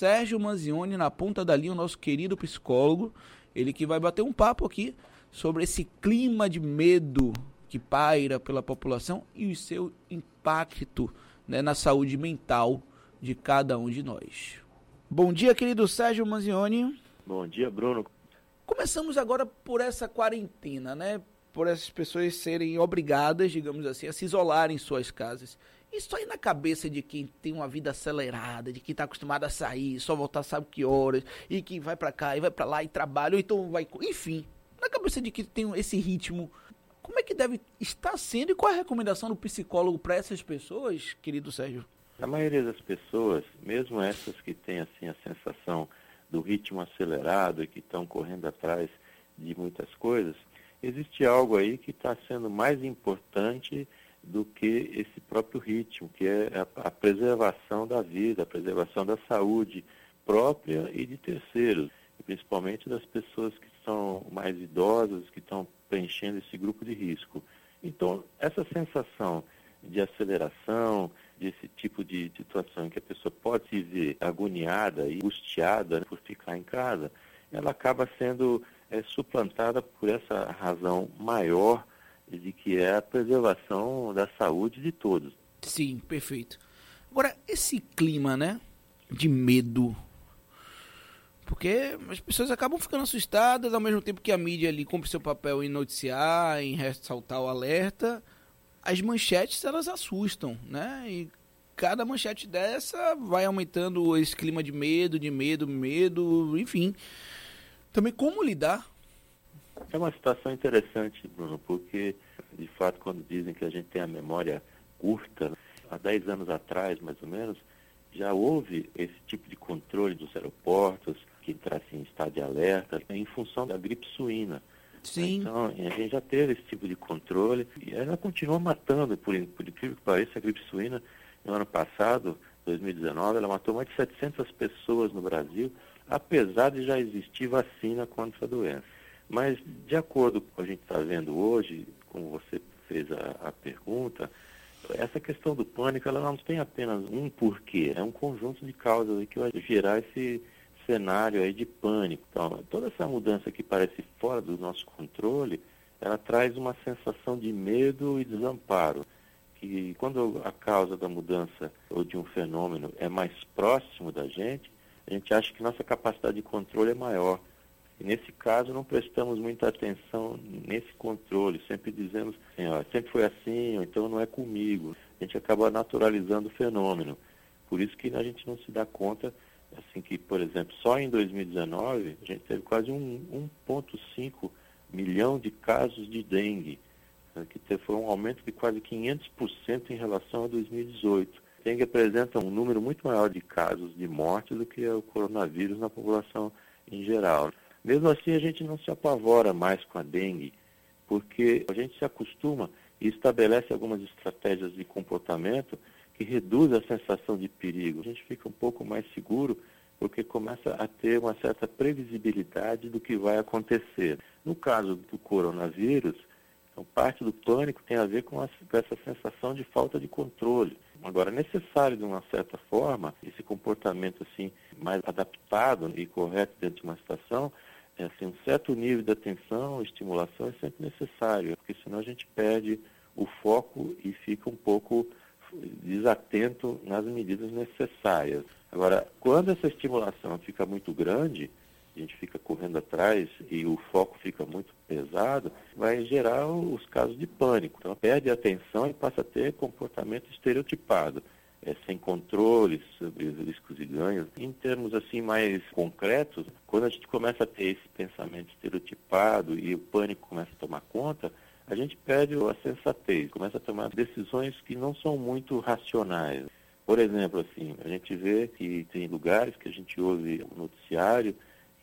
Sérgio Manzioni na ponta da linha, o nosso querido psicólogo. Ele que vai bater um papo aqui sobre esse clima de medo que paira pela população e o seu impacto né, na saúde mental de cada um de nós. Bom dia, querido Sérgio Manzioni. Bom dia, Bruno. Começamos agora por essa quarentena, né? Por essas pessoas serem obrigadas, digamos assim, a se isolar em suas casas. Isso aí na cabeça de quem tem uma vida acelerada, de quem está acostumado a sair, só voltar sabe que horas, e que vai para cá e vai para lá e trabalha, ou então vai. Enfim, na cabeça de quem tem esse ritmo, como é que deve estar sendo e qual é a recomendação do psicólogo para essas pessoas, querido Sérgio? A maioria das pessoas, mesmo essas que têm assim a sensação do ritmo acelerado e que estão correndo atrás de muitas coisas, existe algo aí que está sendo mais importante do que esse próprio ritmo, que é a, a, preservação da vida, a preservação da saúde própria e de terceiros, principalmente das pessoas que são mais idosas, que estão preenchendo esse grupo de risco. Então, essa sensação de aceleração, desse tipo de situação em que a pessoa pode se ver agoniada e angustiada por ficar em casa, ela acaba sendo é, suplantada por essa razão maior de que é a preservação da saúde de todos. Sim, perfeito. Agora, esse clima, né, de medo, porque as pessoas acabam ficando assustadas ao mesmo tempo que a mídia ali cumpre seu papel em noticiar, em ressaltar o alerta, as manchetes elas assustam, né? E cada manchete dessa vai aumentando esse clima de medo, de medo, medo, enfim. Também como lidar? É uma situação interessante, Bruno, porque de fato quando dizem que a gente tem a memória curta, há 10 anos atrás, mais ou menos, já houve esse tipo de controle dos aeroportos, que entrasse em estado de alerta, em função da gripe suína. Sim. Então, a gente já teve esse tipo de controle e ela continua matando, por, por incrível que pareça, a gripe suína. No ano passado, 2019, ela matou mais de 700 pessoas no Brasil, apesar de já existir vacina contra a doença. Mas, de acordo com o que a gente está vendo hoje, como você fez a, a pergunta, essa questão do pânico, ela não tem apenas um porquê, é um conjunto de causas que vai gerar esse cenário aí de pânico. Então, toda essa mudança que parece fora do nosso controle, ela traz uma sensação de medo e desamparo. Que quando a causa da mudança ou de um fenômeno é mais próximo da gente, a gente acha que nossa capacidade de controle é maior. E nesse caso não prestamos muita atenção nesse controle, sempre dizemos sempre foi assim, ou então não é comigo. A gente acaba naturalizando o fenômeno. Por isso que a gente não se dá conta assim que, por exemplo, só em 2019 a gente teve quase um 1,5 milhão de casos de dengue, né, que foi um aumento de quase 500% em relação a 2018. Dengue apresenta um número muito maior de casos de morte do que o coronavírus na população em geral. Mesmo assim, a gente não se apavora mais com a dengue, porque a gente se acostuma e estabelece algumas estratégias de comportamento que reduz a sensação de perigo. A gente fica um pouco mais seguro porque começa a ter uma certa previsibilidade do que vai acontecer. No caso do coronavírus, então, parte do pânico tem a ver com essa sensação de falta de controle. Agora, é necessário, de uma certa forma, esse comportamento assim mais adaptado e correto dentro de uma situação, é, assim, um certo nível de atenção, estimulação é sempre necessário, porque senão a gente perde o foco e fica um pouco desatento nas medidas necessárias. Agora, quando essa estimulação fica muito grande, a gente fica correndo atrás e o foco fica muito vai gerar os casos de pânico. Então, perde a atenção e passa a ter comportamento estereotipado. É, sem controle sobre os riscos e ganhos. Em termos assim mais concretos, quando a gente começa a ter esse pensamento estereotipado e o pânico começa a tomar conta, a gente perde a sensatez, começa a tomar decisões que não são muito racionais. Por exemplo, assim, a gente vê que tem lugares que a gente ouve no noticiário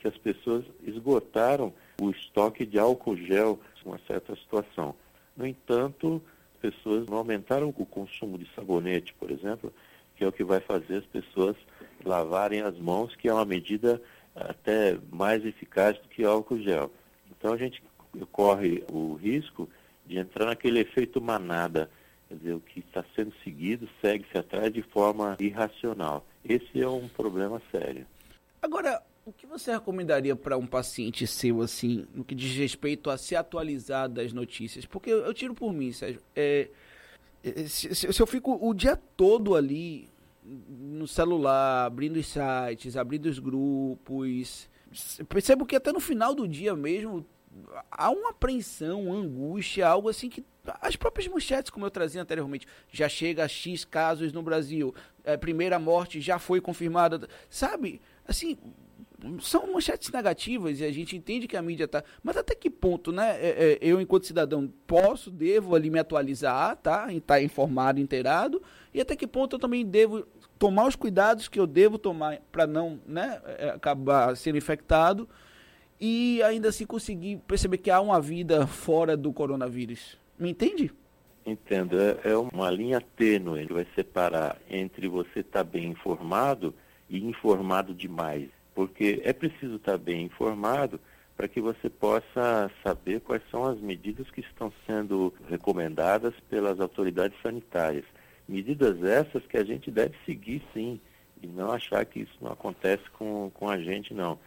que as pessoas esgotaram o estoque de álcool gel em uma certa situação. No entanto, as pessoas não aumentaram o consumo de sabonete, por exemplo, que é o que vai fazer as pessoas lavarem as mãos, que é uma medida até mais eficaz do que álcool gel. Então a gente corre o risco de entrar naquele efeito manada, Quer dizer, o que está sendo seguido segue-se atrás de forma irracional. Esse é um problema sério. Agora, o que você recomendaria para um paciente seu, assim, no que diz respeito a se atualizar das notícias? Porque eu, tiro por mim, Sérgio. É, é se, se, eu fico o dia todo ali no celular, abrindo os sites, abrindo os grupos, percebo que até no final do dia mesmo há uma apreensão, uma angústia, algo assim que as próprias manchetes, como eu trazia anteriormente, já chega a X casos no Brasil, é, primeira morte já foi confirmada, sabe? Assim, são manchetes negativas e a gente entende que a mídia está. Mas até que ponto, né? É, é, eu, enquanto cidadão, posso, devo ali me atualizar, tá? Estar tá informado, inteirado, e até que ponto eu também devo tomar os cuidados que eu devo tomar para não né, é, acabar sendo infectado e ainda assim conseguir perceber que há uma vida fora do coronavírus. Me entende? Entendo. É, uma linha tênue que vai separar entre você estar tá bem informado e informado demais porque é preciso estar bem informado para que você possa saber quais são as medidas que estão sendo recomendadas pelas autoridades sanitárias. Medidas essas que a gente deve seguir sim, e não achar que isso não acontece com, com a gente, não.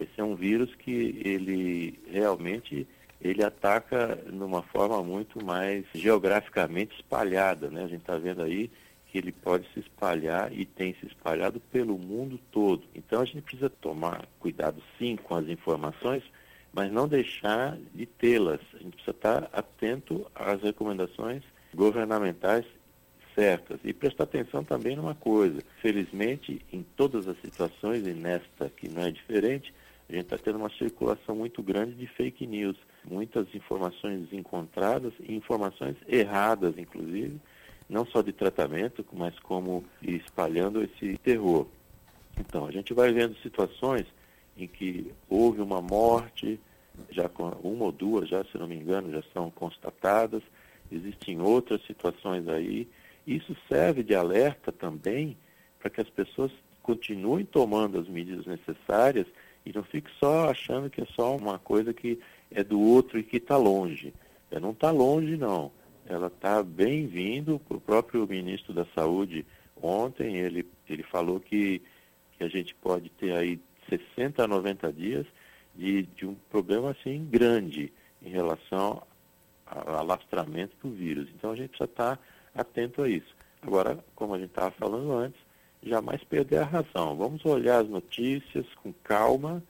Esse é um vírus que ele realmente ele ataca numa forma muito mais geograficamente espalhada, né? A gente está vendo aí que ele pode se espalhar e tem se espalhado pelo mundo todo. Então a gente precisa tomar cuidado sim com as informações, mas não deixar de tê-las. A gente precisa estar atento às recomendações governamentais certas e prestar atenção também numa coisa. Felizmente, em todas as situações, e nesta que não é diferente, a gente está tendo uma circulação muito grande de fake news, muitas informações encontradas informações erradas, inclusive, não só de tratamento, mas como espalhando esse terror. Então, a gente vai vendo situações em que houve uma morte, já com uma ou duas, já se não me engano, já são constatadas, existem outras situações aí. Isso serve de alerta também para que as pessoas continuem tomando as medidas necessárias e não fique só achando que é só uma coisa que é do outro e que está longe. É, não está longe, não ela está bem-vindo. O próprio ministro da Saúde, ontem, ele, ele falou que, que a gente pode ter aí 60 a 90 dias de, de um problema assim grande em relação ao alastramento do vírus. Então a gente precisa estar atento a isso. Agora, como a gente estava falando antes, jamais perder a razão. Vamos olhar as notícias com calma,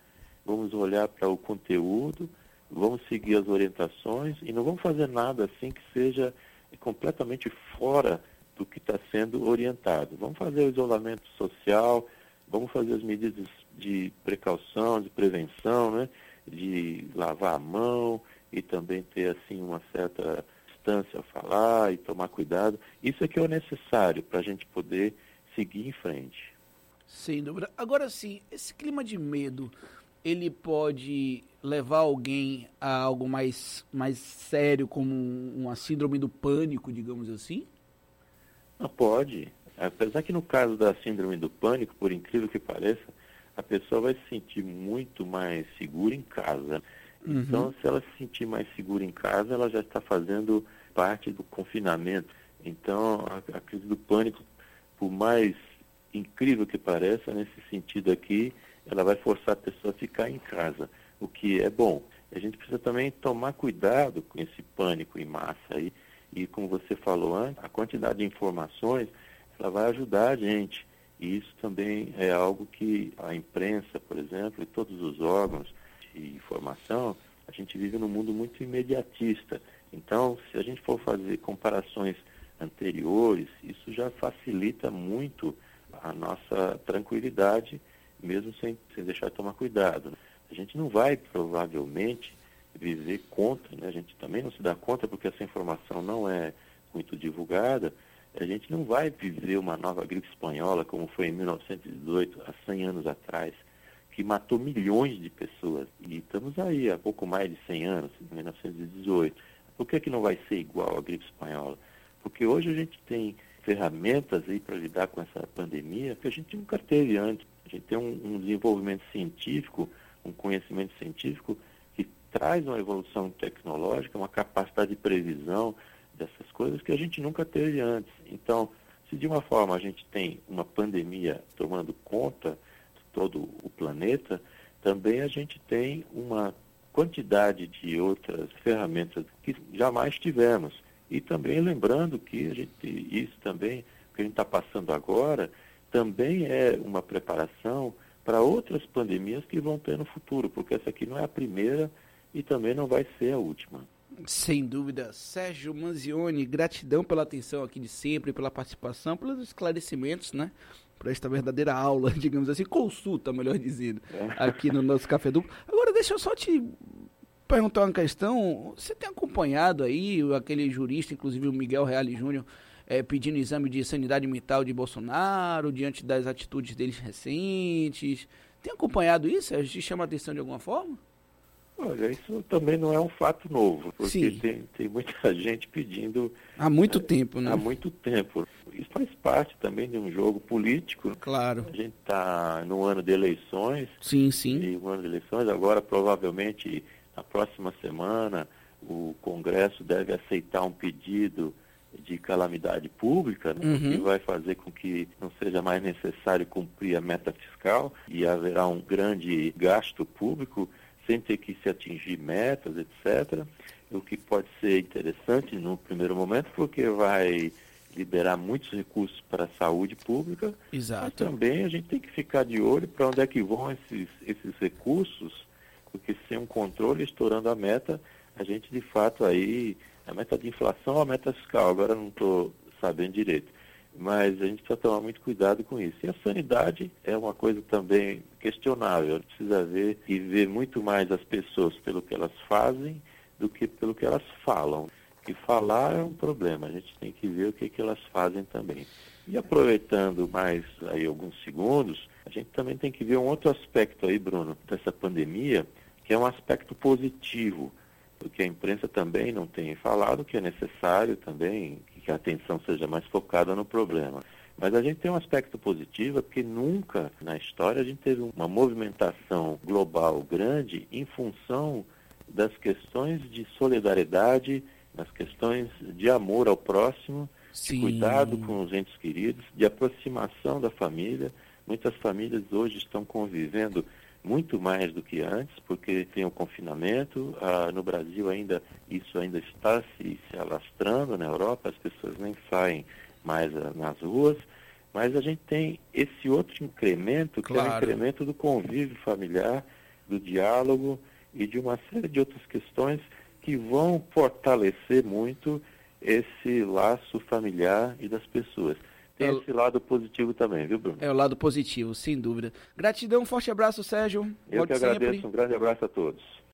vamos olhar para o conteúdo vamos seguir as orientações e não vamos fazer nada assim que seja completamente fora do que está sendo orientado. Vamos fazer o isolamento social, vamos fazer as medidas de precaução, de prevenção, né? de lavar a mão e também ter assim uma certa distância ao falar e tomar cuidado. Isso é que é o necessário para a gente poder seguir em frente. Sem dúvida. Agora sim, esse clima de medo ele pode levar alguém a algo mais, mais sério, como uma síndrome do pânico, digamos assim? Não pode. Apesar que no caso da síndrome do pânico, por incrível que pareça, a pessoa vai se sentir muito mais segura em casa. Uhum. Então, se ela se sentir mais segura em casa, ela já está fazendo parte do confinamento. Então, a, a crise do pânico, por mais incrível que pareça, nesse sentido aqui, ela vai forçar a pessoa a ficar em casa, o que é bom. A gente precisa também tomar cuidado com esse pânico em massa aí. E como você falou antes, a quantidade de informações, ela vai ajudar a gente. E isso também é algo que a imprensa, por exemplo, e todos os órgãos de informação, a gente vive num mundo muito imediatista. Então, se a gente for fazer comparações anteriores, isso já facilita muito a nossa tranquilidade mesmo sem, sem deixar de tomar cuidado. A gente não vai, provavelmente, viver contra, né? a gente também não se dá conta porque essa informação não é muito divulgada, a gente não vai viver uma nova gripe espanhola como foi em 1918, há 100 anos atrás, que matou milhões de pessoas. E estamos aí há pouco mais de 100 anos, em 1918. Por que, que não vai ser igual à gripe espanhola? Porque hoje a gente tem ferramentas aí para lidar com essa pandemia que a gente nunca teve antes. Gente tem um, um desenvolvimento científico, um conhecimento científico que traz uma evolução tecnológica, uma capacidade de previsão dessas coisas que a gente nunca teve antes. Então, se de uma forma a gente tem uma pandemia tomando conta de todo o planeta, também a gente tem uma quantidade de outras ferramentas que jamais tivemos. E também lembrando que a gente, isso também, que a gente está passando agora, também é uma preparação para outras pandemias que vão ter no futuro, porque essa aqui não é a primeira e também não vai ser a última. Sem dúvida. Sérgio Manzioni, gratidão pela atenção aqui de sempre, pela participação, pelos esclarecimentos, né? Por esta verdadeira aula, digamos assim, consulta, melhor dizendo, é. aqui no nosso Café Duplo. Agora, deixa eu só te perguntar uma questão. Você tem acompanhado aí aquele jurista, inclusive o Miguel Reale Júnior, é, pedindo exame de sanidade mental de Bolsonaro, diante das atitudes deles recentes? Tem acompanhado isso? A gente chama a atenção de alguma forma? Olha, isso também não é um fato novo, porque tem, tem muita gente pedindo. Há muito tempo, né? Há muito tempo. Isso faz parte também de um jogo político. Claro. A gente está no ano de eleições. Sim, sim. E o ano de eleições, agora provavelmente na próxima semana o Congresso deve aceitar um pedido de calamidade pública, né, uhum. que vai fazer com que não seja mais necessário cumprir a meta fiscal e haverá um grande gasto público sem ter que se atingir metas, etc. O que pode ser interessante no primeiro momento, porque vai liberar muitos recursos para a saúde pública. Exato. Mas também a gente tem que ficar de olho para onde é que vão esses, esses recursos, porque sem um controle estourando a meta, a gente de fato aí, a meta de inflação ou a meta fiscal, agora não estou sabendo direito mas a gente precisa tomar muito cuidado com isso. E a sanidade é uma coisa também questionável. Precisa ver e ver muito mais as pessoas pelo que elas fazem do que pelo que elas falam. Que falar é um problema, a gente tem que ver o que, que elas fazem também. E aproveitando mais aí alguns segundos, a gente também tem que ver um outro aspecto aí, Bruno, dessa pandemia, que é um aspecto positivo, porque a imprensa também não tem falado que é necessário também que a atenção seja mais focada no problema. Mas a gente tem um aspecto positivo, porque nunca na história a gente teve uma movimentação global grande em função das questões de solidariedade, das questões de amor ao próximo, Sim. de cuidado com os entes queridos, de aproximação da família. Muitas famílias hoje estão convivendo muito mais do que antes, porque tem o confinamento. Ah, no Brasil ainda isso ainda está se, se alastrando na Europa, as pessoas nem saem mais ah, nas ruas, mas a gente tem esse outro incremento, que claro. é o incremento do convívio familiar, do diálogo e de uma série de outras questões que vão fortalecer muito esse laço familiar e das pessoas tem é esse lado positivo também, viu, Bruno? É o lado positivo, sem dúvida. Gratidão, um forte abraço, Sérgio. Eu Pode que agradeço, sempre. um grande abraço a todos.